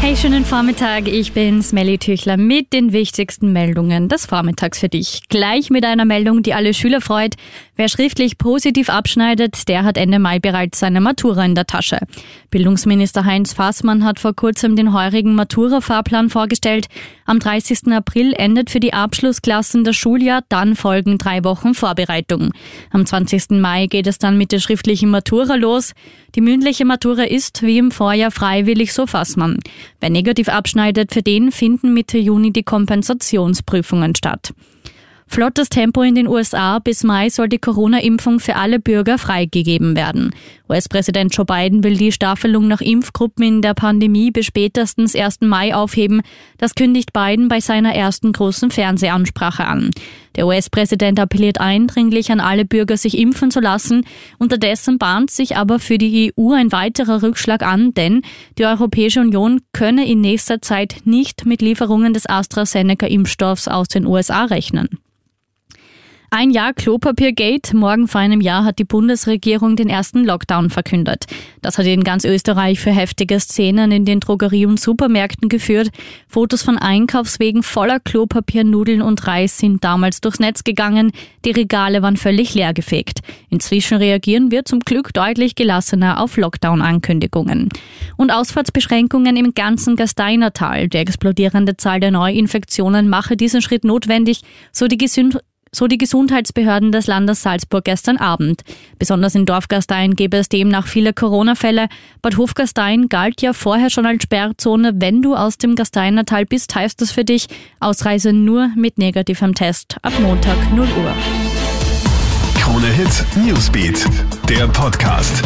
Hey, schönen Vormittag. Ich bin Smelly Tüchler mit den wichtigsten Meldungen des Vormittags für dich. Gleich mit einer Meldung, die alle Schüler freut. Wer schriftlich positiv abschneidet, der hat Ende Mai bereits seine Matura in der Tasche. Bildungsminister Heinz Fassmann hat vor kurzem den heurigen Matura-Fahrplan vorgestellt. Am 30. April endet für die Abschlussklassen das Schuljahr, dann folgen drei Wochen Vorbereitung. Am 20. Mai geht es dann mit der schriftlichen Matura los. Die mündliche Matura ist, wie im Vorjahr, freiwillig, so Fassmann. Wer negativ abschneidet, für den finden Mitte Juni die Kompensationsprüfungen statt. Flottes Tempo in den USA. Bis Mai soll die Corona-Impfung für alle Bürger freigegeben werden. US-Präsident Joe Biden will die Staffelung nach Impfgruppen in der Pandemie bis spätestens 1. Mai aufheben. Das kündigt Biden bei seiner ersten großen Fernsehansprache an. Der US-Präsident appelliert eindringlich an alle Bürger, sich impfen zu lassen. Unterdessen bahnt sich aber für die EU ein weiterer Rückschlag an, denn die Europäische Union könne in nächster Zeit nicht mit Lieferungen des AstraZeneca-Impfstoffs aus den USA rechnen. Ein Jahr Klopapiergate. Morgen vor einem Jahr hat die Bundesregierung den ersten Lockdown verkündet. Das hat in ganz Österreich für heftige Szenen in den Drogerie- und Supermärkten geführt. Fotos von Einkaufswegen voller Klopapier, Nudeln und Reis sind damals durchs Netz gegangen. Die Regale waren völlig leergefegt. Inzwischen reagieren wir zum Glück deutlich gelassener auf Lockdown-Ankündigungen. Und Ausfahrtsbeschränkungen im ganzen Gasteinertal. Die explodierende Zahl der Neuinfektionen mache diesen Schritt notwendig, so die Gesund so die Gesundheitsbehörden des Landes Salzburg gestern Abend. Besonders in Dorfgastein gäbe es demnach viele Corona-Fälle. Bad Hofgastein galt ja vorher schon als Sperrzone. Wenn du aus dem Gasteinertal bist, heißt das für dich Ausreise nur mit negativem Test ab Montag 0 Uhr. Krone Hit Newsbeat, der Podcast.